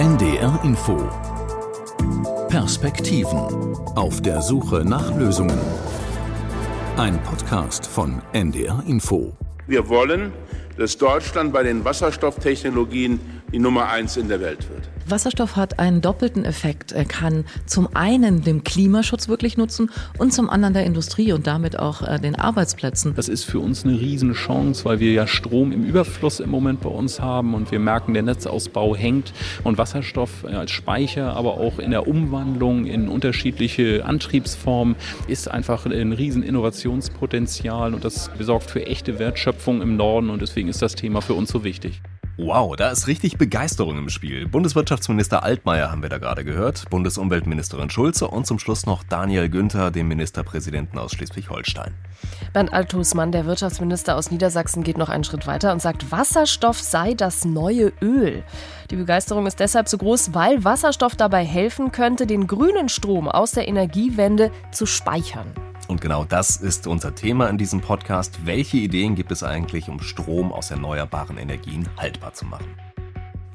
NDR Info Perspektiven auf der Suche nach Lösungen. Ein Podcast von NDR Info. Wir wollen, dass Deutschland bei den Wasserstofftechnologien die Nummer eins in der Welt wird. Wasserstoff hat einen doppelten Effekt. Er kann zum einen dem Klimaschutz wirklich nutzen und zum anderen der Industrie und damit auch äh, den Arbeitsplätzen. Das ist für uns eine riesen Chance, weil wir ja Strom im Überfluss im Moment bei uns haben und wir merken, der Netzausbau hängt und Wasserstoff äh, als Speicher, aber auch in der Umwandlung in unterschiedliche Antriebsformen ist einfach ein riesen Innovationspotenzial und das sorgt für echte Wertschöpfung im Norden und deswegen ist das Thema für uns so wichtig. Wow, da ist richtig Begeisterung im Spiel. Bundeswirtschaftsminister Altmaier haben wir da gerade gehört, Bundesumweltministerin Schulze und zum Schluss noch Daniel Günther, dem Ministerpräsidenten aus Schleswig-Holstein. Bernd Althusmann, der Wirtschaftsminister aus Niedersachsen, geht noch einen Schritt weiter und sagt, Wasserstoff sei das neue Öl. Die Begeisterung ist deshalb so groß, weil Wasserstoff dabei helfen könnte, den grünen Strom aus der Energiewende zu speichern. Und genau das ist unser Thema in diesem Podcast. Welche Ideen gibt es eigentlich, um Strom aus erneuerbaren Energien haltbar zu machen?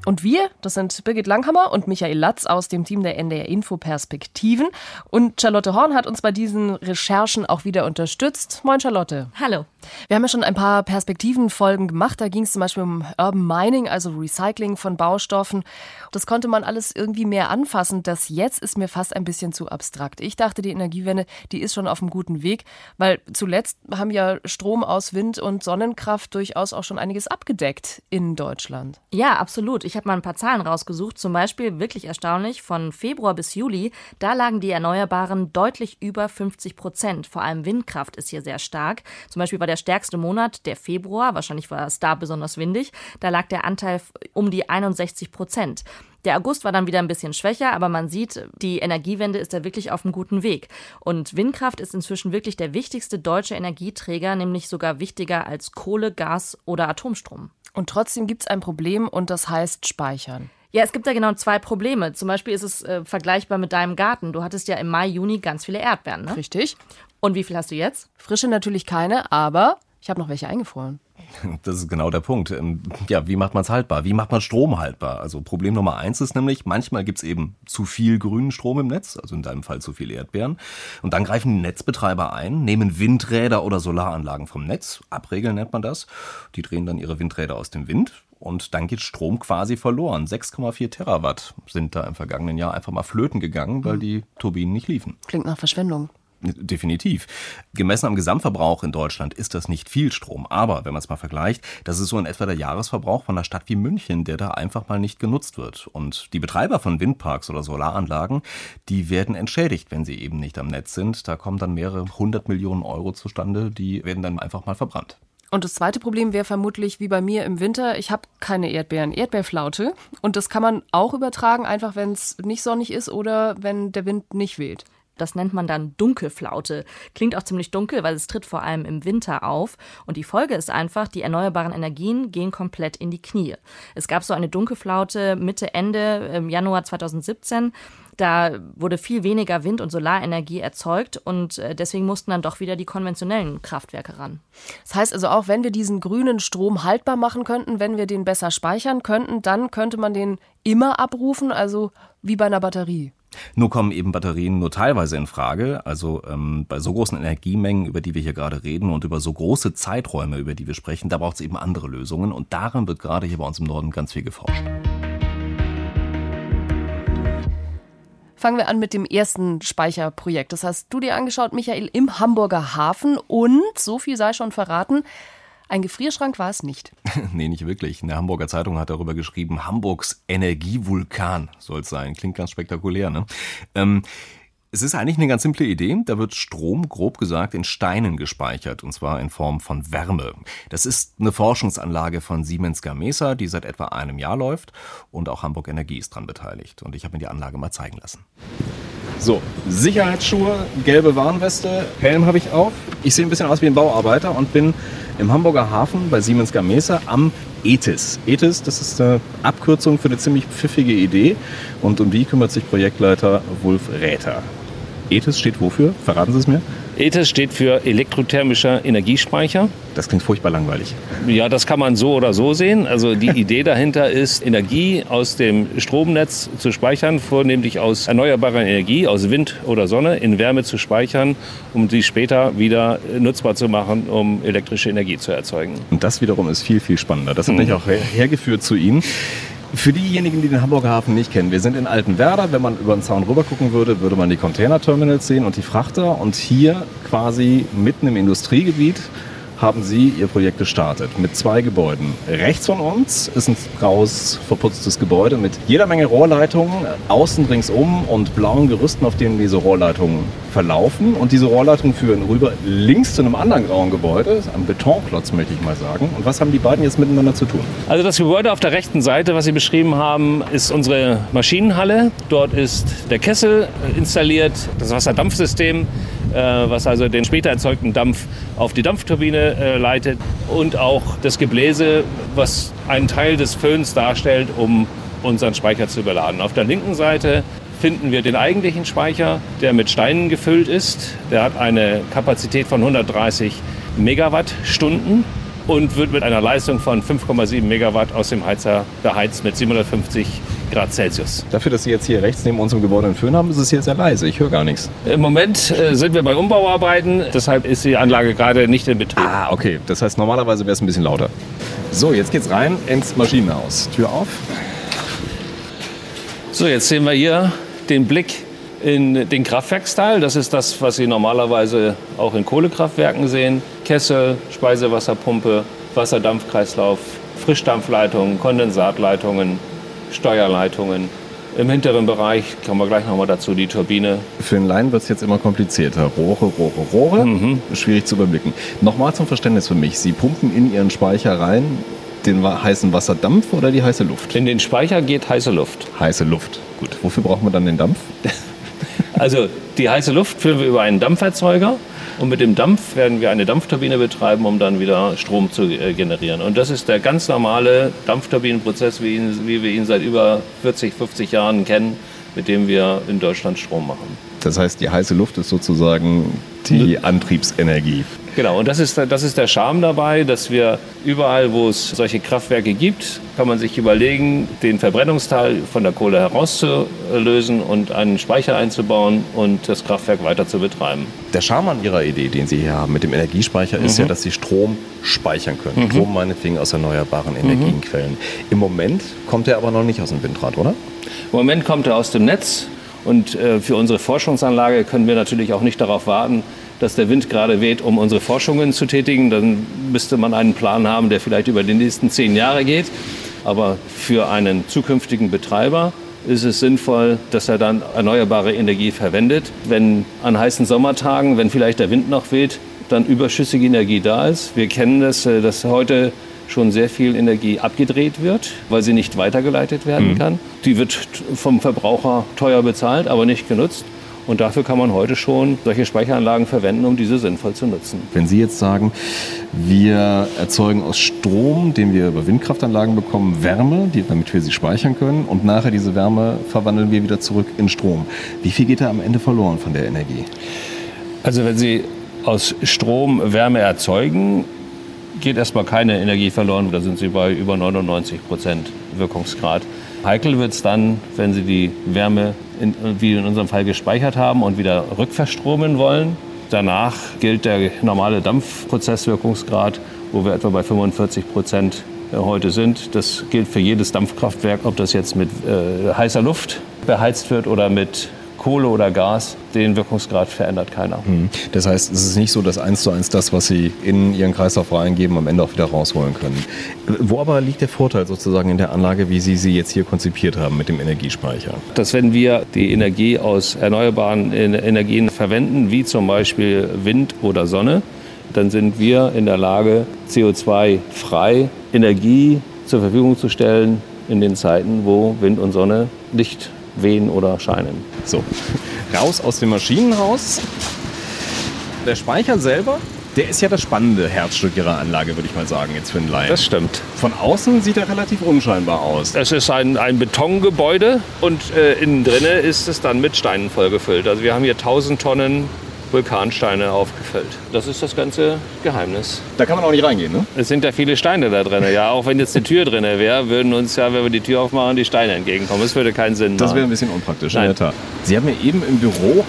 Und wir, das sind Birgit Langhammer und Michael Latz aus dem Team der NDR Info Perspektiven. Und Charlotte Horn hat uns bei diesen Recherchen auch wieder unterstützt. Moin Charlotte. Hallo. Wir haben ja schon ein paar Perspektivenfolgen gemacht. Da ging es zum Beispiel um Urban Mining, also Recycling von Baustoffen. Das konnte man alles irgendwie mehr anfassen. Das jetzt ist mir fast ein bisschen zu abstrakt. Ich dachte, die Energiewende, die ist schon auf einem guten Weg, weil zuletzt haben ja Strom aus Wind und Sonnenkraft durchaus auch schon einiges abgedeckt in Deutschland. Ja, absolut. Ich habe mal ein paar Zahlen rausgesucht. Zum Beispiel wirklich erstaunlich, von Februar bis Juli, da lagen die Erneuerbaren deutlich über 50 Prozent. Vor allem Windkraft ist hier sehr stark. Zum Beispiel war der stärkste Monat der Februar, wahrscheinlich war es da besonders windig, da lag der Anteil um die 61 Prozent. Der August war dann wieder ein bisschen schwächer, aber man sieht, die Energiewende ist da wirklich auf einem guten Weg. Und Windkraft ist inzwischen wirklich der wichtigste deutsche Energieträger, nämlich sogar wichtiger als Kohle, Gas oder Atomstrom. Und trotzdem gibt es ein Problem und das heißt Speichern. Ja, es gibt da genau zwei Probleme. Zum Beispiel ist es äh, vergleichbar mit deinem Garten. Du hattest ja im Mai, Juni ganz viele Erdbeeren, ne? Richtig. Und wie viel hast du jetzt? Frische natürlich keine, aber ich habe noch welche eingefroren. Das ist genau der Punkt. Ähm, ja, wie macht man es haltbar? Wie macht man Strom haltbar? Also Problem Nummer eins ist nämlich, manchmal gibt es eben zu viel grünen Strom im Netz, also in deinem Fall zu viel Erdbeeren. Und dann greifen die Netzbetreiber ein, nehmen Windräder oder Solaranlagen vom Netz, abregeln nennt man das. Die drehen dann ihre Windräder aus dem Wind und dann geht Strom quasi verloren. 6,4 Terawatt sind da im vergangenen Jahr einfach mal flöten gegangen, weil hm. die Turbinen nicht liefen. Klingt nach Verschwendung. Definitiv. Gemessen am Gesamtverbrauch in Deutschland ist das nicht viel Strom. Aber wenn man es mal vergleicht, das ist so in etwa der Jahresverbrauch von einer Stadt wie München, der da einfach mal nicht genutzt wird. Und die Betreiber von Windparks oder Solaranlagen, die werden entschädigt, wenn sie eben nicht am Netz sind. Da kommen dann mehrere hundert Millionen Euro zustande, die werden dann einfach mal verbrannt. Und das zweite Problem wäre vermutlich wie bei mir im Winter, ich habe keine Erdbeeren, Erdbeerflaute. Und das kann man auch übertragen, einfach wenn es nicht sonnig ist oder wenn der Wind nicht weht. Das nennt man dann Dunkelflaute. Klingt auch ziemlich dunkel, weil es tritt vor allem im Winter auf. Und die Folge ist einfach, die erneuerbaren Energien gehen komplett in die Knie. Es gab so eine Dunkelflaute Mitte, Ende im Januar 2017. Da wurde viel weniger Wind- und Solarenergie erzeugt und äh, deswegen mussten dann doch wieder die konventionellen Kraftwerke ran. Das heißt also auch, wenn wir diesen grünen Strom haltbar machen könnten, wenn wir den besser speichern könnten, dann könnte man den immer abrufen, also wie bei einer Batterie. Nur kommen eben Batterien nur teilweise in Frage. Also ähm, bei so großen Energiemengen, über die wir hier gerade reden und über so große Zeiträume, über die wir sprechen, da braucht es eben andere Lösungen. Und daran wird gerade hier bei uns im Norden ganz viel geforscht. Fangen wir an mit dem ersten Speicherprojekt. Das hast du dir angeschaut, Michael, im Hamburger Hafen. Und, so viel sei schon verraten, ein Gefrierschrank war es nicht. nee, nicht wirklich. In der Hamburger Zeitung hat darüber geschrieben, Hamburgs Energievulkan soll es sein. Klingt ganz spektakulär, ne? Ähm, es ist eigentlich eine ganz simple Idee. Da wird Strom, grob gesagt, in Steinen gespeichert, und zwar in Form von Wärme. Das ist eine Forschungsanlage von Siemens Gamesa, die seit etwa einem Jahr läuft. Und auch Hamburg Energie ist daran beteiligt. Und ich habe mir die Anlage mal zeigen lassen. So, Sicherheitsschuhe, gelbe Warnweste, Helm habe ich auf. Ich sehe ein bisschen aus wie ein Bauarbeiter und bin im Hamburger Hafen bei Siemens Gamesa am ETIS. ETIS, das ist eine Abkürzung für eine ziemlich pfiffige Idee und um die kümmert sich Projektleiter Wulf Räther. ETHES steht wofür? Verraten Sie es mir? ETHES steht für elektrothermischer Energiespeicher. Das klingt furchtbar langweilig. Ja, das kann man so oder so sehen. Also die Idee dahinter ist, Energie aus dem Stromnetz zu speichern, vornehmlich aus erneuerbarer Energie, aus Wind oder Sonne, in Wärme zu speichern, um sie später wieder nutzbar zu machen, um elektrische Energie zu erzeugen. Und das wiederum ist viel, viel spannender. Das hat mich auch hergeführt zu Ihnen. Für diejenigen, die den Hamburger Hafen nicht kennen, wir sind in Altenwerder. Wenn man über den Zaun rüber gucken würde, würde man die Containerterminals sehen und die Frachter. Und hier quasi mitten im Industriegebiet haben Sie Ihr Projekt gestartet mit zwei Gebäuden. Rechts von uns ist ein graues, verputztes Gebäude mit jeder Menge Rohrleitungen, außen ringsum und blauen Gerüsten, auf denen diese Rohrleitungen verlaufen. Und diese Rohrleitungen führen rüber links zu einem anderen grauen Gebäude, ein Betonklotz möchte ich mal sagen. Und was haben die beiden jetzt miteinander zu tun? Also das Gebäude auf der rechten Seite, was Sie beschrieben haben, ist unsere Maschinenhalle. Dort ist der Kessel installiert, das Wasserdampfsystem was also den später erzeugten Dampf auf die Dampfturbine äh, leitet und auch das Gebläse, was einen Teil des Föhns darstellt, um unseren Speicher zu überladen. Auf der linken Seite finden wir den eigentlichen Speicher, der mit Steinen gefüllt ist. Der hat eine Kapazität von 130 Megawattstunden und wird mit einer Leistung von 5,7 Megawatt aus dem Heizer beheizt mit 750 Grad Celsius. Dafür, dass Sie jetzt hier rechts neben unserem Gebäude einen Föhn haben, ist es hier sehr leise. Ich höre gar nichts. Im Moment äh, sind wir bei Umbauarbeiten, deshalb ist die Anlage gerade nicht in Betrieb. Ah, okay. Das heißt, normalerweise wäre es ein bisschen lauter. So, jetzt geht's rein ins Maschinenhaus. Tür auf. So, jetzt sehen wir hier den Blick in den Kraftwerksteil. Das ist das, was Sie normalerweise auch in Kohlekraftwerken sehen. Kessel, Speisewasserpumpe, Wasserdampfkreislauf, Frischdampfleitungen, Kondensatleitungen, Steuerleitungen. Im hinteren Bereich kommen wir gleich nochmal dazu, die Turbine. Für den Laien wird es jetzt immer komplizierter. Rohre, Rohre, Rohre. Mhm. Schwierig zu überblicken. Nochmal zum Verständnis für mich. Sie pumpen in Ihren Speicher rein den heißen Wasserdampf oder die heiße Luft? In den Speicher geht heiße Luft. Heiße Luft. Gut. Wofür brauchen wir dann den Dampf? Also die heiße Luft führen wir über einen Dampferzeuger und mit dem Dampf werden wir eine Dampfturbine betreiben, um dann wieder Strom zu äh, generieren. Und das ist der ganz normale Dampfturbinenprozess, wie, ihn, wie wir ihn seit über 40, 50 Jahren kennen, mit dem wir in Deutschland Strom machen. Das heißt, die heiße Luft ist sozusagen die Antriebsenergie. Genau, und das ist, das ist der Charme dabei, dass wir überall, wo es solche Kraftwerke gibt, kann man sich überlegen, den Verbrennungsteil von der Kohle herauszulösen und einen Speicher einzubauen und das Kraftwerk weiter zu betreiben. Der Charme an Ihrer Idee, den Sie hier haben mit dem Energiespeicher, ist mhm. ja, dass Sie Strom speichern können. Mhm. Strom meinetwegen aus erneuerbaren mhm. Energienquellen. Mhm. Im Moment kommt er aber noch nicht aus dem Windrad, oder? Im Moment kommt er aus dem Netz. Und äh, für unsere Forschungsanlage können wir natürlich auch nicht darauf warten, dass der Wind gerade weht, um unsere Forschungen zu tätigen. Dann müsste man einen Plan haben, der vielleicht über die nächsten zehn Jahre geht. Aber für einen zukünftigen Betreiber ist es sinnvoll, dass er dann erneuerbare Energie verwendet. Wenn an heißen Sommertagen, wenn vielleicht der Wind noch weht, dann überschüssige Energie da ist. Wir kennen das, äh, dass heute schon sehr viel Energie abgedreht wird, weil sie nicht weitergeleitet werden mhm. kann. Die wird vom Verbraucher teuer bezahlt, aber nicht genutzt. Und dafür kann man heute schon solche Speicheranlagen verwenden, um diese sinnvoll zu nutzen. Wenn Sie jetzt sagen, wir erzeugen aus Strom, den wir über Windkraftanlagen bekommen, Wärme, die, damit wir sie speichern können, und nachher diese Wärme verwandeln wir wieder zurück in Strom. Wie viel geht da am Ende verloren von der Energie? Also wenn Sie aus Strom Wärme erzeugen, geht erstmal keine Energie verloren. Da sind Sie bei über 99 Prozent Wirkungsgrad. Heikel wird es dann, wenn Sie die Wärme in, wie in unserem Fall gespeichert haben und wieder rückverstromen wollen. Danach gilt der normale Dampfprozesswirkungsgrad, wo wir etwa bei 45 Prozent äh, heute sind. Das gilt für jedes Dampfkraftwerk, ob das jetzt mit äh, heißer Luft beheizt wird oder mit Kohle oder Gas, den Wirkungsgrad verändert keiner. Mhm. Das heißt, es ist nicht so, dass eins zu eins das, was Sie in Ihren Kreislauf reingeben, am Ende auch wieder rausholen können. Wo aber liegt der Vorteil sozusagen in der Anlage, wie Sie sie jetzt hier konzipiert haben mit dem Energiespeicher? Dass wenn wir die Energie aus erneuerbaren Energien verwenden, wie zum Beispiel Wind oder Sonne, dann sind wir in der Lage, CO2-frei Energie zur Verfügung zu stellen in den Zeiten, wo Wind und Sonne nicht wehen oder scheinen. So, raus aus dem Maschinenhaus. Der Speicher selber Der ist ja das spannende Herzstück Ihrer Anlage, würde ich mal sagen, jetzt für einen Laien. Das stimmt. Von außen sieht er relativ unscheinbar aus. Es ist ein, ein Betongebäude und äh, innen drinne ist es dann mit Steinen vollgefüllt. Also wir haben hier 1000 Tonnen Vulkansteine aufgefüllt. Das ist das ganze Geheimnis. Da kann man auch nicht reingehen, ne? Es sind ja viele Steine da drin. Ja, auch wenn jetzt eine Tür drin wäre, würden uns ja, wenn wir die Tür aufmachen, die Steine entgegenkommen. Das würde keinen Sinn machen. Das wäre ein bisschen unpraktisch, Nein. in der Tat. Sie haben mir eben im Büro,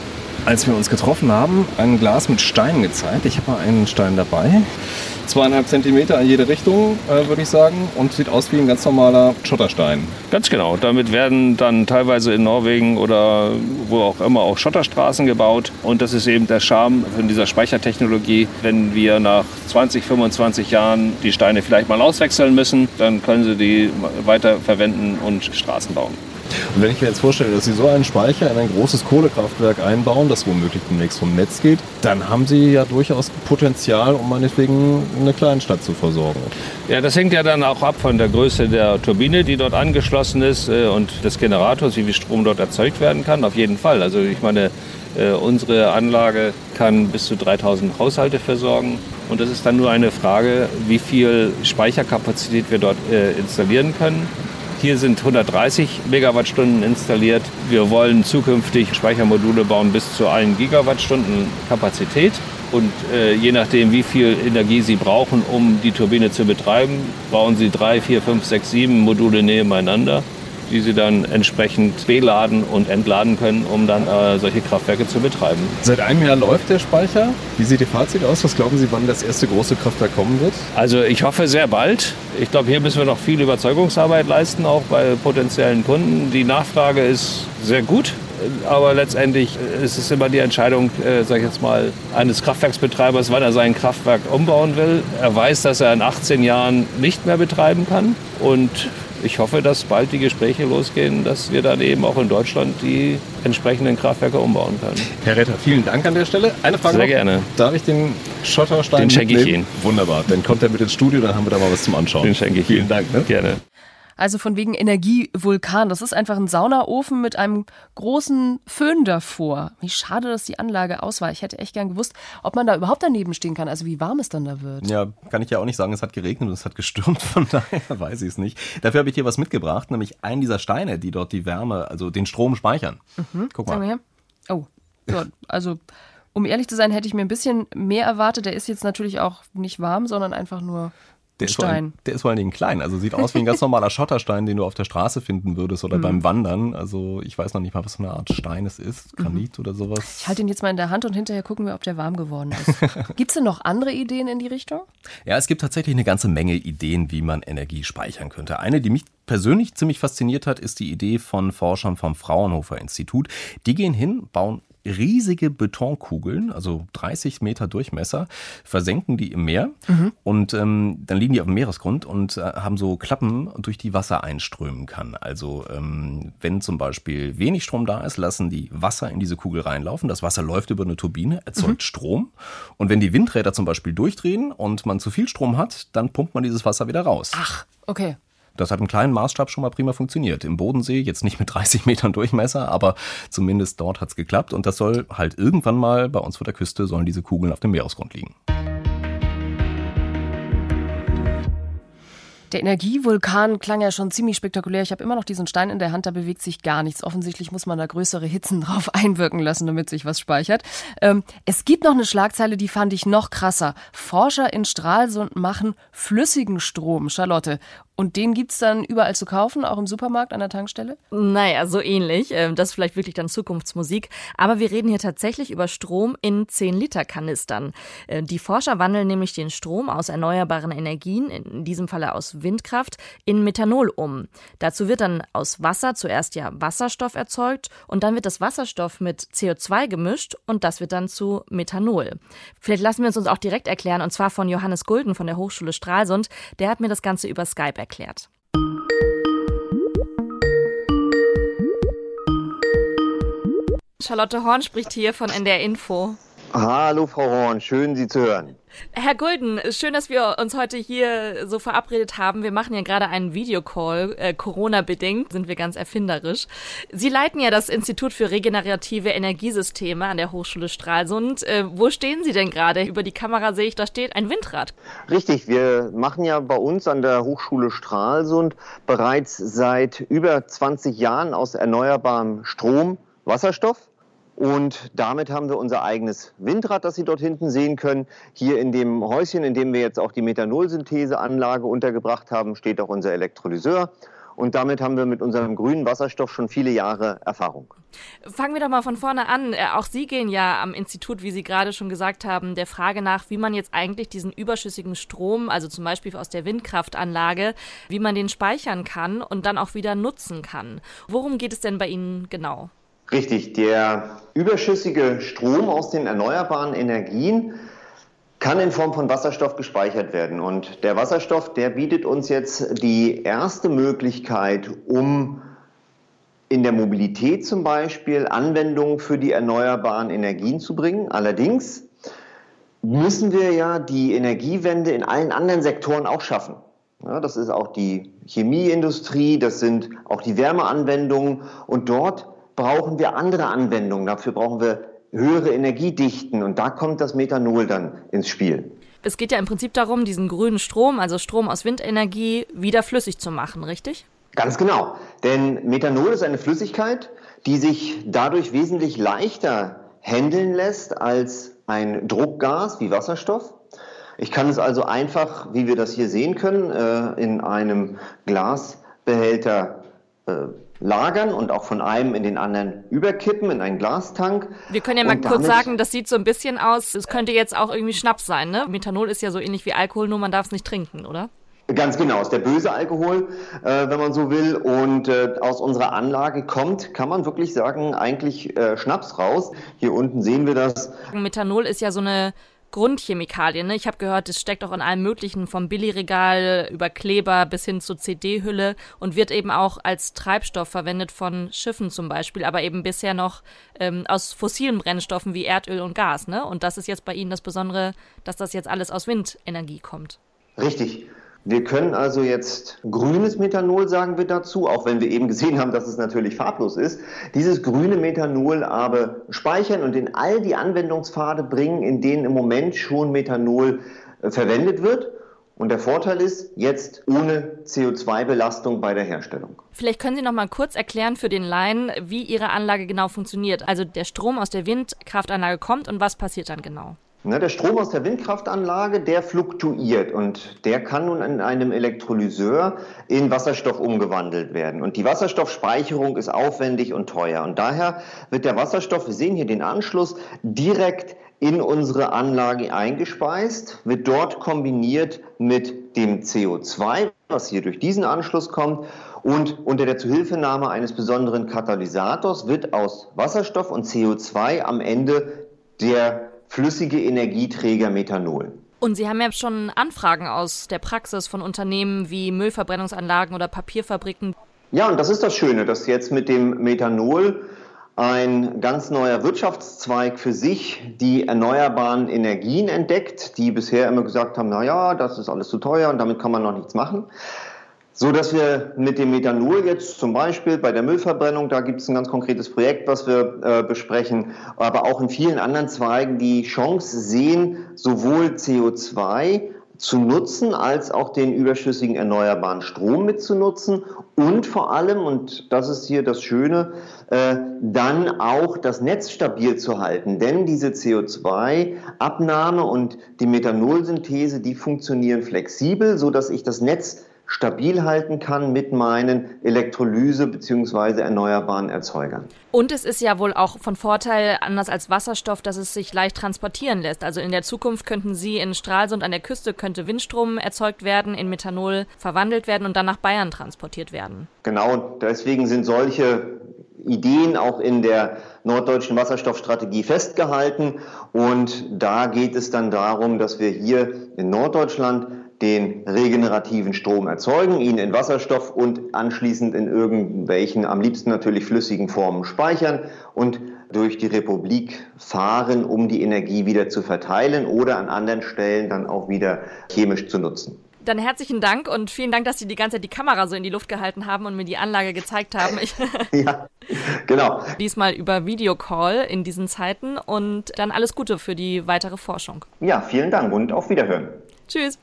als wir uns getroffen haben, ein Glas mit Steinen gezeigt. Ich habe mal einen Stein dabei. Zweieinhalb Zentimeter in jede Richtung, äh, würde ich sagen. Und sieht aus wie ein ganz normaler Schotterstein. Ganz genau. Damit werden dann teilweise in Norwegen oder wo auch immer auch Schotterstraßen gebaut. Und das ist eben der Charme von dieser Speichertechnologie. Wenn wir nach 20, 25 Jahren die Steine vielleicht mal auswechseln müssen, dann können Sie die weiter verwenden und Straßen bauen. Und wenn ich mir jetzt vorstelle, dass Sie so einen Speicher in ein großes Kohlekraftwerk einbauen, das womöglich demnächst vom Netz geht, dann haben Sie ja durchaus Potenzial, um meinetwegen eine Kleinstadt zu versorgen. Ja, das hängt ja dann auch ab von der Größe der Turbine, die dort angeschlossen ist äh, und des Generators, wie viel Strom dort erzeugt werden kann. Auf jeden Fall. Also ich meine, äh, unsere Anlage kann bis zu 3000 Haushalte versorgen. Und das ist dann nur eine Frage, wie viel Speicherkapazität wir dort äh, installieren können. Hier sind 130 Megawattstunden installiert. Wir wollen zukünftig Speichermodule bauen bis zu 1 Gigawattstunden Kapazität. Und äh, je nachdem, wie viel Energie Sie brauchen, um die Turbine zu betreiben, bauen Sie drei, vier, fünf, sechs, sieben Module nebeneinander, die Sie dann entsprechend beladen und entladen können, um dann äh, solche Kraftwerke zu betreiben. Seit einem Jahr läuft der Speicher. Wie sieht Ihr Fazit aus? Was glauben Sie, wann das erste große Kraftwerk kommen wird? Also ich hoffe sehr bald. Ich glaube, hier müssen wir noch viel Überzeugungsarbeit leisten, auch bei potenziellen Kunden. Die Nachfrage ist sehr gut. Aber letztendlich ist es immer die Entscheidung, äh, sag ich jetzt mal, eines Kraftwerksbetreibers, wann er sein Kraftwerk umbauen will. Er weiß, dass er in 18 Jahren nicht mehr betreiben kann. Und ich hoffe, dass bald die Gespräche losgehen, dass wir dann eben auch in Deutschland die entsprechenden Kraftwerke umbauen können. Herr Retter, vielen Dank an der Stelle. Eine Frage Sehr noch. gerne. Darf ich den Schotterstein Den schenke ich? Ihnen. Wunderbar. Dann kommt er mit ins Studio, dann haben wir da mal was zum Anschauen. Den schenke ich Vielen Ihnen. Dank. Ne? Gerne. Also von wegen Energievulkan. Das ist einfach ein Saunaofen mit einem großen Föhn davor. Wie schade, dass die Anlage aus war. Ich hätte echt gern gewusst, ob man da überhaupt daneben stehen kann. Also wie warm es dann da wird. Ja, kann ich ja auch nicht sagen, es hat geregnet und es hat gestürmt, von daher weiß ich es nicht. Dafür habe ich hier was mitgebracht, nämlich einen dieser Steine, die dort die Wärme, also den Strom speichern. Guck Sag mal mal. her. Oh, ja, also um ehrlich zu sein, hätte ich mir ein bisschen mehr erwartet. Der ist jetzt natürlich auch nicht warm, sondern einfach nur Der ist, vor allem, der ist vor allen Dingen klein, also sieht aus wie ein ganz normaler Schotterstein, den du auf der Straße finden würdest Mhm. oder beim Wandern. Also ich weiß noch nicht mal, was für eine Art Stein es ist, Granit oder sowas. Mhm. Ich halte ihn jetzt mal in der Hand und hinterher gucken wir, ob der warm geworden ist. Gibt es denn noch andere Ideen in die Richtung? Ja, es gibt tatsächlich eine ganze Menge Ideen, wie man Energie speichern könnte. Eine, die mich persönlich ziemlich fasziniert hat, ist die Idee von Forschern vom Fraunhofer Institut. Die gehen hin, bauen riesige Betonkugeln, also 30 Meter Durchmesser, versenken die im Meer und ähm, dann liegen die auf dem Meeresgrund und äh, haben so Klappen, durch die Wasser einströmen kann. Also ähm, wenn zum Beispiel wenig Strom da ist, lassen die Wasser in diese Kugel reinlaufen. Das Wasser läuft über eine Turbine, erzeugt Strom. Und wenn die Windräder zum Beispiel durchdrehen und man zu viel Strom hat, dann pumpt man dieses Wasser wieder raus. Ach, okay. Das hat im kleinen Maßstab schon mal prima funktioniert. Im Bodensee, jetzt nicht mit 30 Metern Durchmesser, aber zumindest dort hat's geklappt. Und das soll halt irgendwann mal bei uns vor der Küste, sollen diese Kugeln auf dem Meeresgrund liegen. Der Energievulkan klang ja schon ziemlich spektakulär. Ich habe immer noch diesen Stein in der Hand, da bewegt sich gar nichts. Offensichtlich muss man da größere Hitzen drauf einwirken lassen, damit sich was speichert. Ähm, es gibt noch eine Schlagzeile, die fand ich noch krasser. Forscher in Stralsund machen flüssigen Strom, Charlotte. Und den gibt's dann überall zu kaufen, auch im Supermarkt an der Tankstelle? Naja, so ähnlich. Ähm, Das ist vielleicht wirklich dann Zukunftsmusik. Aber wir reden hier tatsächlich über Strom in 10-Liter-Kanistern. Äh, Die Forscher wandeln nämlich den Strom aus erneuerbaren Energien, in diesem Falle aus Windkraft, in Methanol um. Dazu wird dann aus Wasser zuerst ja Wasserstoff erzeugt und dann wird das Wasserstoff mit CO2 gemischt und das wird dann zu Methanol. Vielleicht lassen wir es uns auch direkt erklären und zwar von Johannes Gulden von der Hochschule Stralsund. Der hat mir das Ganze über Skype erklärt. Charlotte Horn spricht hier von NDR Info. Hallo Frau Horn, schön Sie zu hören. Herr Gulden, schön, dass wir uns heute hier so verabredet haben. Wir machen ja gerade einen Videocall, äh, Corona-bedingt, sind wir ganz erfinderisch. Sie leiten ja das Institut für regenerative Energiesysteme an der Hochschule Stralsund. Äh, wo stehen Sie denn gerade? Über die Kamera sehe ich, da steht ein Windrad. Richtig, wir machen ja bei uns an der Hochschule Stralsund bereits seit über 20 Jahren aus erneuerbarem Strom Wasserstoff. Und damit haben wir unser eigenes Windrad, das Sie dort hinten sehen können. Hier in dem Häuschen, in dem wir jetzt auch die Methanolsyntheseanlage untergebracht haben, steht auch unser Elektrolyseur. Und damit haben wir mit unserem grünen Wasserstoff schon viele Jahre Erfahrung. Fangen wir doch mal von vorne an. Äh, auch Sie gehen ja am Institut, wie Sie gerade schon gesagt haben, der Frage nach, wie man jetzt eigentlich diesen überschüssigen Strom, also zum Beispiel aus der Windkraftanlage, wie man den speichern kann und dann auch wieder nutzen kann. Worum geht es denn bei Ihnen genau? Richtig, der überschüssige Strom aus den erneuerbaren Energien kann in Form von Wasserstoff gespeichert werden. Und der Wasserstoff, der bietet uns jetzt die erste Möglichkeit, um in der Mobilität zum Beispiel Anwendungen für die erneuerbaren Energien zu bringen. Allerdings müssen wir ja die Energiewende in allen anderen Sektoren auch schaffen. Ja, das ist auch die Chemieindustrie, das sind auch die Wärmeanwendungen und dort brauchen wir andere Anwendungen. Dafür brauchen wir höhere Energiedichten und da kommt das Methanol dann ins Spiel. Es geht ja im Prinzip darum, diesen grünen Strom, also Strom aus Windenergie, wieder flüssig zu machen, richtig? Ganz genau. Denn Methanol ist eine Flüssigkeit, die sich dadurch wesentlich leichter handeln lässt als ein Druckgas wie Wasserstoff. Ich kann es also einfach, wie wir das hier sehen können, äh, in einem Glasbehälter äh, lagern und auch von einem in den anderen überkippen in einen Glastank. Wir können ja mal kurz sagen, das sieht so ein bisschen aus, es könnte jetzt auch irgendwie Schnaps sein, ne? Methanol ist ja so ähnlich wie Alkohol, nur man darf es nicht trinken, oder? Ganz genau, ist der böse Alkohol, äh, wenn man so will. Und äh, aus unserer Anlage kommt, kann man wirklich sagen, eigentlich äh, Schnaps raus. Hier unten sehen wir das. Methanol ist ja so eine Grundchemikalien. Ne? Ich habe gehört, es steckt auch in allem Möglichen, vom Billigregal über Kleber bis hin zur CD-Hülle und wird eben auch als Treibstoff verwendet von Schiffen zum Beispiel, aber eben bisher noch ähm, aus fossilen Brennstoffen wie Erdöl und Gas. Ne? Und das ist jetzt bei Ihnen das Besondere, dass das jetzt alles aus Windenergie kommt. Richtig. Wir können also jetzt grünes Methanol, sagen wir dazu, auch wenn wir eben gesehen haben, dass es natürlich farblos ist. Dieses grüne Methanol aber speichern und in all die Anwendungspfade bringen, in denen im Moment schon Methanol äh, verwendet wird. Und der Vorteil ist jetzt ohne CO2-Belastung bei der Herstellung. Vielleicht können Sie noch mal kurz erklären für den Laien, wie Ihre Anlage genau funktioniert. Also der Strom aus der Windkraftanlage kommt und was passiert dann genau? Ne, der Strom aus der Windkraftanlage, der fluktuiert und der kann nun in einem Elektrolyseur in Wasserstoff umgewandelt werden. Und die Wasserstoffspeicherung ist aufwendig und teuer. Und daher wird der Wasserstoff, wir sehen hier den Anschluss, direkt in unsere Anlage eingespeist, wird dort kombiniert mit dem CO2, was hier durch diesen Anschluss kommt. Und unter der Zuhilfenahme eines besonderen Katalysators wird aus Wasserstoff und CO2 am Ende der flüssige Energieträger Methanol. Und Sie haben ja schon Anfragen aus der Praxis von Unternehmen wie Müllverbrennungsanlagen oder Papierfabriken. Ja, und das ist das Schöne, dass jetzt mit dem Methanol ein ganz neuer Wirtschaftszweig für sich die erneuerbaren Energien entdeckt, die bisher immer gesagt haben, na ja, das ist alles zu teuer und damit kann man noch nichts machen. So dass wir mit dem Methanol jetzt zum Beispiel bei der Müllverbrennung, da gibt es ein ganz konkretes Projekt, was wir äh, besprechen, aber auch in vielen anderen Zweigen die Chance sehen, sowohl CO2 zu nutzen, als auch den überschüssigen erneuerbaren Strom mitzunutzen. Und vor allem, und das ist hier das Schöne, dann auch das Netz stabil zu halten. Denn diese CO2-Abnahme und die Methanolsynthese, die funktionieren flexibel, so dass ich das Netz stabil halten kann mit meinen Elektrolyse- bzw. erneuerbaren Erzeugern. Und es ist ja wohl auch von Vorteil, anders als Wasserstoff, dass es sich leicht transportieren lässt. Also in der Zukunft könnten Sie in Stralsund an der Küste könnte Windstrom erzeugt werden, in Methanol verwandelt werden und dann nach Bayern transportiert werden. Genau, deswegen sind solche Ideen auch in der norddeutschen Wasserstoffstrategie festgehalten. Und da geht es dann darum, dass wir hier in Norddeutschland den regenerativen Strom erzeugen, ihn in Wasserstoff und anschließend in irgendwelchen, am liebsten natürlich flüssigen Formen speichern und durch die Republik fahren, um die Energie wieder zu verteilen oder an anderen Stellen dann auch wieder chemisch zu nutzen. Dann herzlichen Dank und vielen Dank, dass Sie die ganze Zeit die Kamera so in die Luft gehalten haben und mir die Anlage gezeigt haben. Ich ja, genau. Diesmal über Videocall in diesen Zeiten und dann alles Gute für die weitere Forschung. Ja, vielen Dank und auf Wiederhören. Tschüss.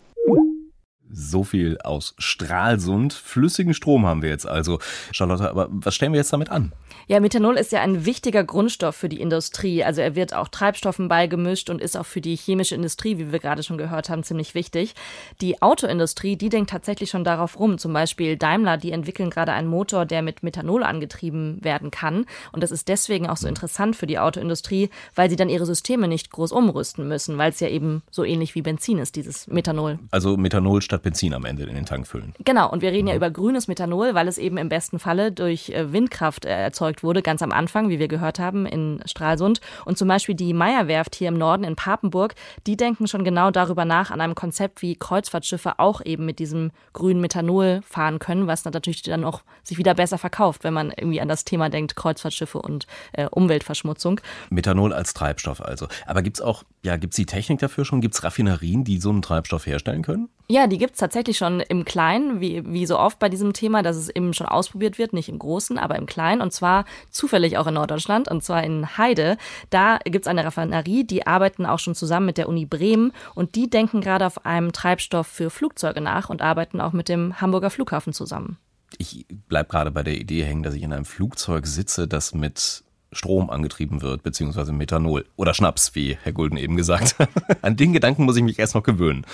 So viel aus Stralsund. Flüssigen Strom haben wir jetzt also. Charlotte, aber was stellen wir jetzt damit an? Ja, Methanol ist ja ein wichtiger Grundstoff für die Industrie. Also er wird auch Treibstoffen beigemischt und ist auch für die chemische Industrie, wie wir gerade schon gehört haben, ziemlich wichtig. Die Autoindustrie, die denkt tatsächlich schon darauf rum. Zum Beispiel Daimler, die entwickeln gerade einen Motor, der mit Methanol angetrieben werden kann. Und das ist deswegen auch so interessant für die Autoindustrie, weil sie dann ihre Systeme nicht groß umrüsten müssen, weil es ja eben so ähnlich wie Benzin ist, dieses Methanol. Also Methanol statt Benzin am Ende in den Tank füllen. Genau, und wir reden ja über grünes Methanol, weil es eben im besten Falle durch äh, Windkraft äh, erzeugt wurde, ganz am Anfang, wie wir gehört haben, in Stralsund. Und zum Beispiel die Meierwerft hier im Norden in Papenburg, die denken schon genau darüber nach, an einem Konzept, wie Kreuzfahrtschiffe auch eben mit diesem grünen Methanol fahren können, was natürlich dann auch sich wieder besser verkauft, wenn man irgendwie an das Thema denkt, Kreuzfahrtschiffe und äh, Umweltverschmutzung. Methanol als Treibstoff also. Aber gibt es auch, ja, gibt es die Technik dafür schon? Gibt es Raffinerien, die so einen Treibstoff herstellen können? Ja, die gibt es tatsächlich schon im Kleinen, wie, wie so oft bei diesem Thema, dass es eben schon ausprobiert wird, nicht im Großen, aber im Kleinen. Und zwar zufällig auch in Norddeutschland, und zwar in Heide. Da gibt es eine Raffinerie, die arbeiten auch schon zusammen mit der Uni Bremen und die denken gerade auf einem Treibstoff für Flugzeuge nach und arbeiten auch mit dem Hamburger Flughafen zusammen. Ich bleibe gerade bei der Idee hängen, dass ich in einem Flugzeug sitze, das mit Strom angetrieben wird, beziehungsweise Methanol oder Schnaps, wie Herr Gulden eben gesagt hat. An den Gedanken muss ich mich erst noch gewöhnen.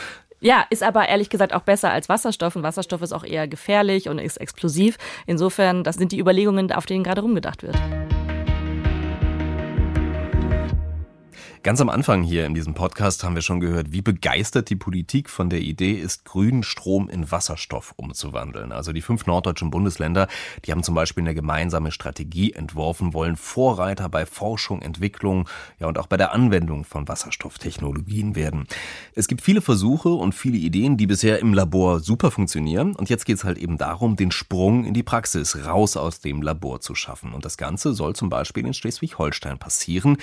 Ja, ist aber ehrlich gesagt auch besser als Wasserstoff und Wasserstoff ist auch eher gefährlich und ist explosiv. Insofern, das sind die Überlegungen, auf denen gerade rumgedacht wird. Ganz am Anfang hier in diesem Podcast haben wir schon gehört, wie begeistert die Politik von der Idee ist, grünen Strom in Wasserstoff umzuwandeln. Also die fünf norddeutschen Bundesländer, die haben zum Beispiel eine gemeinsame Strategie entworfen, wollen Vorreiter bei Forschung, Entwicklung, ja und auch bei der Anwendung von Wasserstofftechnologien werden. Es gibt viele Versuche und viele Ideen, die bisher im Labor super funktionieren. Und jetzt geht es halt eben darum, den Sprung in die Praxis raus aus dem Labor zu schaffen. Und das Ganze soll zum Beispiel in Schleswig-Holstein passieren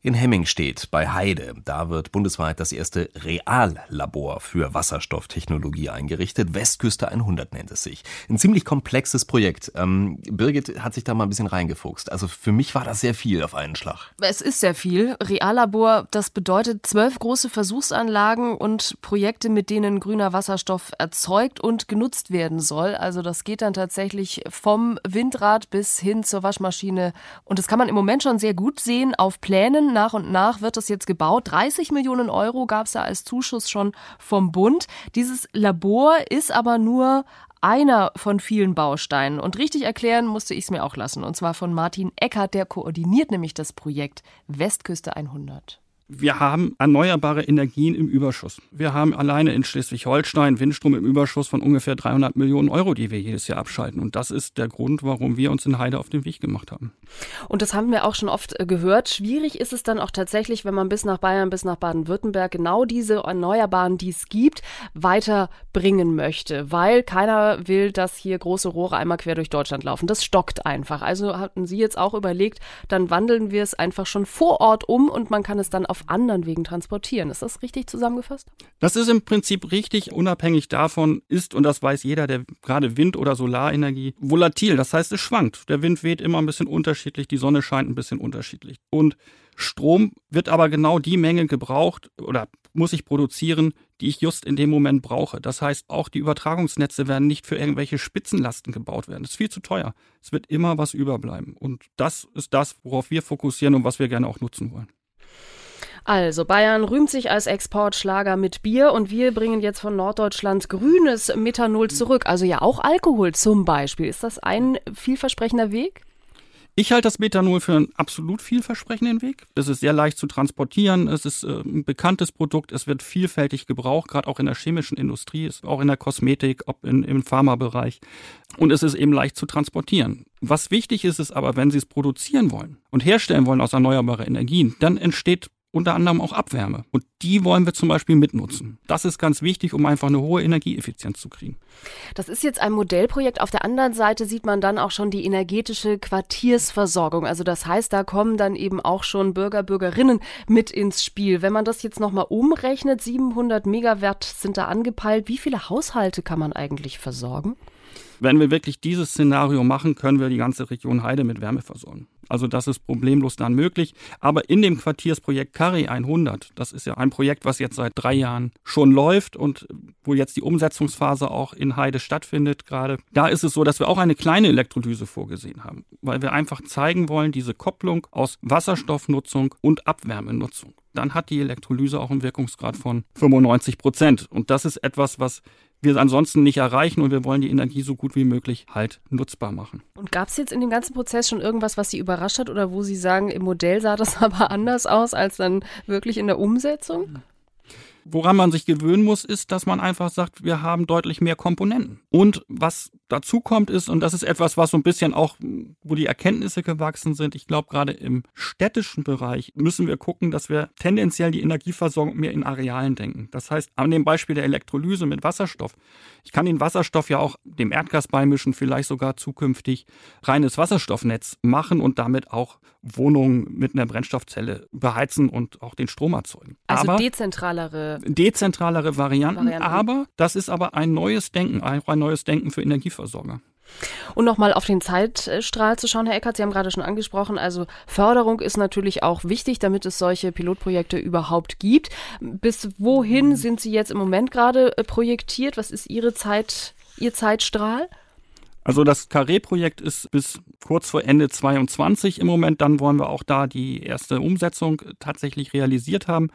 in Hemmingstedt bei Heide. Da wird bundesweit das erste Reallabor für Wasserstofftechnologie eingerichtet. Westküste 100 nennt es sich. Ein ziemlich komplexes Projekt. Ähm, Birgit hat sich da mal ein bisschen reingefuchst. Also für mich war das sehr viel auf einen Schlag. Es ist sehr viel. Reallabor, das bedeutet zwölf große Versuchsanlagen und Projekte, mit denen grüner Wasserstoff erzeugt und genutzt werden soll. Also das geht dann tatsächlich vom Windrad bis hin zur Waschmaschine. Und das kann man im Moment schon sehr gut sehen auf Plänen nach und nach wird das jetzt gebaut. 30 Millionen Euro gab es da als Zuschuss schon vom Bund. Dieses Labor ist aber nur einer von vielen Bausteinen. Und richtig erklären musste ich es mir auch lassen. Und zwar von Martin Eckert, der koordiniert nämlich das Projekt Westküste 100. Wir haben erneuerbare Energien im Überschuss. Wir haben alleine in Schleswig-Holstein Windstrom im Überschuss von ungefähr 300 Millionen Euro, die wir jedes Jahr abschalten. Und das ist der Grund, warum wir uns in Heide auf den Weg gemacht haben. Und das haben wir auch schon oft äh, gehört. Schwierig ist es dann auch tatsächlich, wenn man bis nach Bayern, bis nach Baden-Württemberg genau diese Erneuerbaren, die es gibt, weiterbringen möchte. Weil keiner will, dass hier große Rohre einmal quer durch Deutschland laufen. Das stockt einfach. Also hatten Sie jetzt auch überlegt, dann wandeln wir es einfach schon vor Ort um und man kann es dann auf auf anderen Wegen transportieren. Ist das richtig zusammengefasst? Das ist im Prinzip richtig, unabhängig davon ist, und das weiß jeder, der gerade Wind- oder Solarenergie, volatil. Das heißt, es schwankt. Der Wind weht immer ein bisschen unterschiedlich, die Sonne scheint ein bisschen unterschiedlich. Und Strom wird aber genau die Menge gebraucht oder muss ich produzieren, die ich just in dem Moment brauche. Das heißt, auch die Übertragungsnetze werden nicht für irgendwelche Spitzenlasten gebaut werden. Das ist viel zu teuer. Es wird immer was überbleiben. Und das ist das, worauf wir fokussieren und was wir gerne auch nutzen wollen. Also, Bayern rühmt sich als Exportschlager mit Bier und wir bringen jetzt von Norddeutschland grünes Methanol zurück. Also ja auch Alkohol zum Beispiel. Ist das ein vielversprechender Weg? Ich halte das Methanol für einen absolut vielversprechenden Weg. Es ist sehr leicht zu transportieren, es ist äh, ein bekanntes Produkt, es wird vielfältig gebraucht, gerade auch in der chemischen Industrie, auch in der Kosmetik, ob in, im Pharmabereich. Und es ist eben leicht zu transportieren. Was wichtig ist, ist aber, wenn Sie es produzieren wollen und herstellen wollen aus erneuerbaren Energien, dann entsteht unter anderem auch Abwärme. Und die wollen wir zum Beispiel mitnutzen. Das ist ganz wichtig, um einfach eine hohe Energieeffizienz zu kriegen. Das ist jetzt ein Modellprojekt. Auf der anderen Seite sieht man dann auch schon die energetische Quartiersversorgung. Also das heißt, da kommen dann eben auch schon Bürger, Bürgerinnen mit ins Spiel. Wenn man das jetzt nochmal umrechnet, 700 Megawatt sind da angepeilt. Wie viele Haushalte kann man eigentlich versorgen? Wenn wir wirklich dieses Szenario machen, können wir die ganze Region Heide mit Wärme versorgen. Also das ist problemlos dann möglich. Aber in dem Quartiersprojekt Carry 100, das ist ja ein Projekt, was jetzt seit drei Jahren schon läuft und wo jetzt die Umsetzungsphase auch in Heide stattfindet gerade, da ist es so, dass wir auch eine kleine Elektrolyse vorgesehen haben, weil wir einfach zeigen wollen, diese Kopplung aus Wasserstoffnutzung und Abwärmenutzung. Dann hat die Elektrolyse auch einen Wirkungsgrad von 95 Prozent. Und das ist etwas, was wir ansonsten nicht erreichen und wir wollen die Energie so gut wie möglich halt nutzbar machen. Und gab es jetzt in dem ganzen Prozess schon irgendwas, was Sie überrascht hat oder wo Sie sagen, im Modell sah das aber anders aus als dann wirklich in der Umsetzung? Woran man sich gewöhnen muss, ist, dass man einfach sagt, wir haben deutlich mehr Komponenten. Und was dazu kommt ist, und das ist etwas, was so ein bisschen auch, wo die Erkenntnisse gewachsen sind, ich glaube, gerade im städtischen Bereich müssen wir gucken, dass wir tendenziell die Energieversorgung mehr in Arealen denken. Das heißt, an dem Beispiel der Elektrolyse mit Wasserstoff, ich kann den Wasserstoff ja auch dem Erdgas beimischen, vielleicht sogar zukünftig reines Wasserstoffnetz machen und damit auch Wohnungen mit einer Brennstoffzelle beheizen und auch den Strom erzeugen. Also aber dezentralere dezentralere Varianten, Varianten, aber das ist aber ein neues Denken, ein neues Denken für Energieversorger. Und nochmal auf den Zeitstrahl zu schauen, Herr Eckert, Sie haben gerade schon angesprochen, also Förderung ist natürlich auch wichtig, damit es solche Pilotprojekte überhaupt gibt. Bis wohin sind Sie jetzt im Moment gerade äh, projektiert? Was ist Ihre Zeit, Ihr Zeitstrahl? Also das Carré-Projekt ist bis kurz vor Ende 22 im Moment. Dann wollen wir auch da die erste Umsetzung tatsächlich realisiert haben.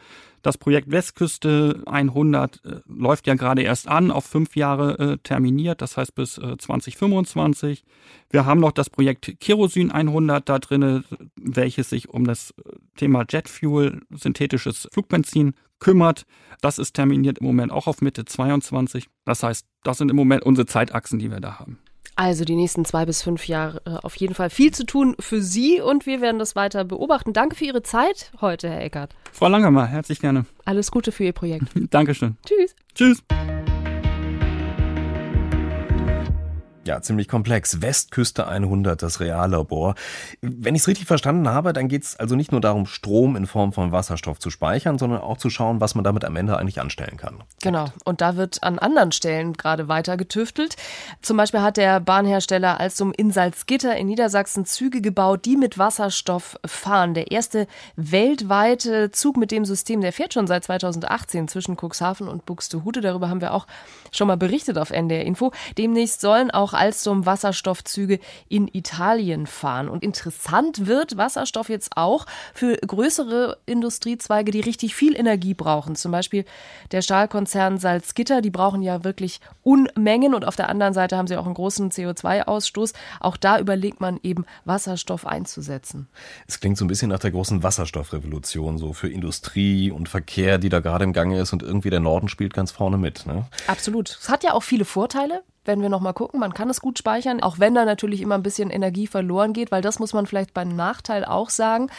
Das Projekt Westküste 100 äh, läuft ja gerade erst an, auf fünf Jahre äh, terminiert, das heißt bis äh, 2025. Wir haben noch das Projekt Kerosin 100 da drin, welches sich um das äh, Thema Jetfuel, synthetisches Flugbenzin kümmert. Das ist terminiert im Moment auch auf Mitte 22. Das heißt, das sind im Moment unsere Zeitachsen, die wir da haben. Also die nächsten zwei bis fünf Jahre äh, auf jeden Fall viel zu tun für Sie und wir werden das weiter beobachten. Danke für Ihre Zeit heute, Herr Eckert. Frau Langermer, herzlich gerne. Alles Gute für Ihr Projekt. Dankeschön. Tschüss. Tschüss. Ja, ziemlich komplex. Westküste 100, das Reallabor. Wenn ich es richtig verstanden habe, dann geht es also nicht nur darum, Strom in Form von Wasserstoff zu speichern, sondern auch zu schauen, was man damit am Ende eigentlich anstellen kann. Genau. Und da wird an anderen Stellen gerade weiter getüftelt. Zum Beispiel hat der Bahnhersteller Alstom in Salzgitter in Niedersachsen Züge gebaut, die mit Wasserstoff fahren. Der erste weltweite Zug mit dem System, der fährt schon seit 2018 zwischen Cuxhaven und Buxtehude. Darüber haben wir auch schon mal berichtet auf NDR Info. Demnächst sollen auch auch Alstom Wasserstoffzüge in Italien fahren. Und interessant wird Wasserstoff jetzt auch für größere Industriezweige, die richtig viel Energie brauchen. Zum Beispiel der Stahlkonzern Salzgitter, die brauchen ja wirklich Unmengen und auf der anderen Seite haben sie auch einen großen CO2-Ausstoß. Auch da überlegt man eben, Wasserstoff einzusetzen. Es klingt so ein bisschen nach der großen Wasserstoffrevolution, so für Industrie und Verkehr, die da gerade im Gange ist und irgendwie der Norden spielt ganz vorne mit. Ne? Absolut. Es hat ja auch viele Vorteile werden wir nochmal gucken. Man kann es gut speichern, auch wenn da natürlich immer ein bisschen Energie verloren geht, weil das muss man vielleicht beim Nachteil auch sagen.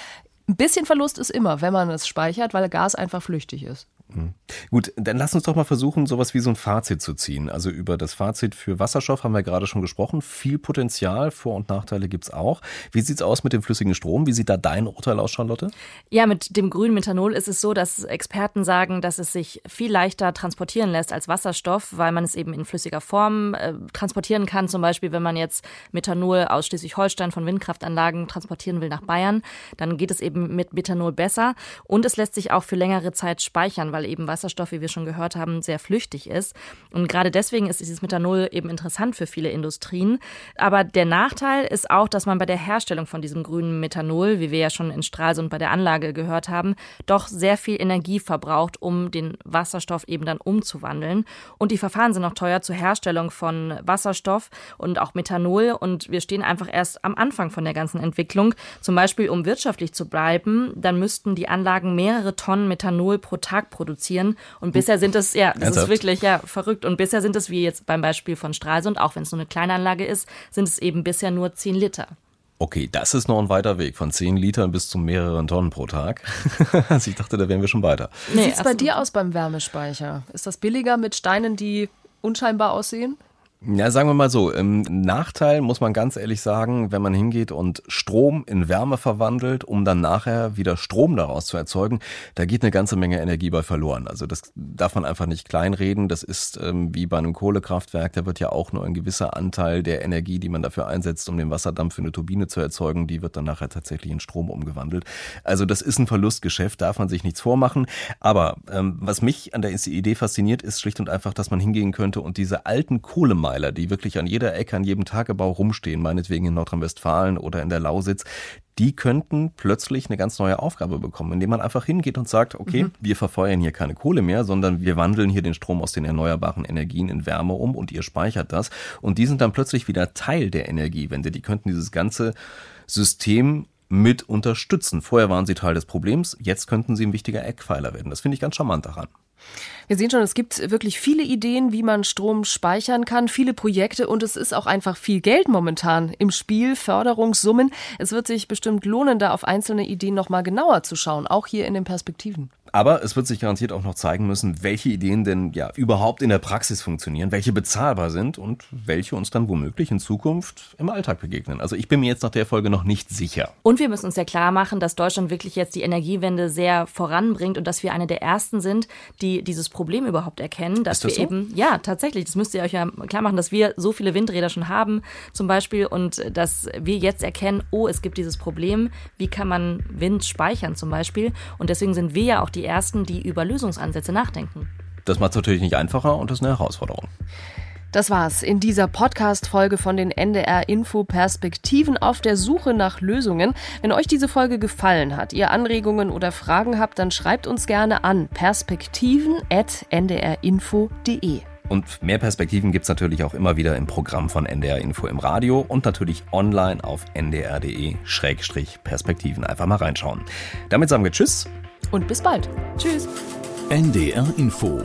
Ein bisschen Verlust ist immer, wenn man es speichert, weil Gas einfach flüchtig ist. Mhm. Gut, dann lass uns doch mal versuchen, sowas wie so ein Fazit zu ziehen. Also über das Fazit für Wasserstoff haben wir gerade schon gesprochen. Viel Potenzial, Vor- und Nachteile gibt es auch. Wie sieht es aus mit dem flüssigen Strom? Wie sieht da dein Urteil aus, Charlotte? Ja, mit dem grünen Methanol ist es so, dass Experten sagen, dass es sich viel leichter transportieren lässt als Wasserstoff, weil man es eben in flüssiger Form äh, transportieren kann. Zum Beispiel, wenn man jetzt Methanol aus Schleswig-Holstein von Windkraftanlagen transportieren will nach Bayern, dann geht es eben mit Methanol besser. Und es lässt sich auch für längere Zeit speichern, weil eben Wasserstoff, wie wir schon gehört haben, sehr flüchtig ist. Und gerade deswegen ist dieses Methanol eben interessant für viele Industrien. Aber der Nachteil ist auch, dass man bei der Herstellung von diesem grünen Methanol, wie wir ja schon in Stralsund bei der Anlage gehört haben, doch sehr viel Energie verbraucht, um den Wasserstoff eben dann umzuwandeln. Und die Verfahren sind auch teuer zur Herstellung von Wasserstoff und auch Methanol. Und wir stehen einfach erst am Anfang von der ganzen Entwicklung. Zum Beispiel, um wirtschaftlich zu bleiben, dann müssten die Anlagen mehrere Tonnen Methanol pro Tag produzieren produzieren. Und bisher sind es, ja, das Ernsthaft? ist wirklich ja verrückt. Und bisher sind es, wie jetzt beim Beispiel von Stralsund, auch wenn es nur eine kleine Anlage ist, sind es eben bisher nur 10 Liter. Okay, das ist noch ein weiter Weg, von 10 Litern bis zu mehreren Tonnen pro Tag. also ich dachte, da wären wir schon weiter. Wie nee, sieht es bei dir aus beim Wärmespeicher? Ist das billiger mit Steinen, die unscheinbar aussehen? Ja, sagen wir mal so, im Nachteil muss man ganz ehrlich sagen, wenn man hingeht und Strom in Wärme verwandelt, um dann nachher wieder Strom daraus zu erzeugen, da geht eine ganze Menge Energie bei verloren. Also das darf man einfach nicht kleinreden. Das ist ähm, wie bei einem Kohlekraftwerk, da wird ja auch nur ein gewisser Anteil der Energie, die man dafür einsetzt, um den Wasserdampf für eine Turbine zu erzeugen, die wird dann nachher tatsächlich in Strom umgewandelt. Also das ist ein Verlustgeschäft, darf man sich nichts vormachen. Aber ähm, was mich an der Idee fasziniert, ist schlicht und einfach, dass man hingehen könnte und diese alten Kohlemeiler Denkmäler, die wirklich an jeder Ecke, an jedem Tagebau rumstehen, meinetwegen in Nordrhein-Westfalen oder in der Lausitz, die könnten plötzlich eine ganz neue Aufgabe bekommen, indem man einfach hingeht und sagt, okay, mhm. wir verfeuern hier keine Kohle mehr, sondern wir wandeln hier den Strom aus den erneuerbaren Energien in Wärme um und ihr speichert das. Und die sind dann plötzlich wieder Teil der Energiewende. Die könnten dieses ganze System mit unterstützen. Vorher waren sie Teil des Problems, jetzt könnten sie ein wichtiger Eckpfeiler werden. Das finde ich ganz charmant daran. Wir sehen schon, es gibt wirklich viele Ideen, wie man Strom speichern kann, viele Projekte und es ist auch einfach viel Geld momentan im Spiel, Förderungssummen. Es wird sich bestimmt lohnen, da auf einzelne Ideen noch mal genauer zu schauen, auch hier in den Perspektiven. Aber es wird sich garantiert auch noch zeigen müssen, welche Ideen denn ja überhaupt in der Praxis funktionieren, welche bezahlbar sind und welche uns dann womöglich in Zukunft im Alltag begegnen. Also ich bin mir jetzt nach der Folge noch nicht sicher. Und wir müssen uns ja klar machen, dass Deutschland wirklich jetzt die Energiewende sehr voranbringt und dass wir eine der ersten sind, die dieses Problem überhaupt erkennen, dass das wir so? eben, ja, tatsächlich, das müsst ihr euch ja klar machen, dass wir so viele Windräder schon haben, zum Beispiel, und dass wir jetzt erkennen, oh, es gibt dieses Problem, wie kann man Wind speichern zum Beispiel. Und deswegen sind wir ja auch die Ersten, die über Lösungsansätze nachdenken. Das macht es natürlich nicht einfacher und das ist eine Herausforderung. Das war's in dieser Podcast-Folge von den NDR Info Perspektiven auf der Suche nach Lösungen. Wenn euch diese Folge gefallen hat, ihr Anregungen oder Fragen habt, dann schreibt uns gerne an perspektiven.ndrinfo.de. Und mehr Perspektiven gibt es natürlich auch immer wieder im Programm von NDR Info im Radio und natürlich online auf ndr.de-perspektiven. Einfach mal reinschauen. Damit sagen wir Tschüss und bis bald. Tschüss. NDR Info.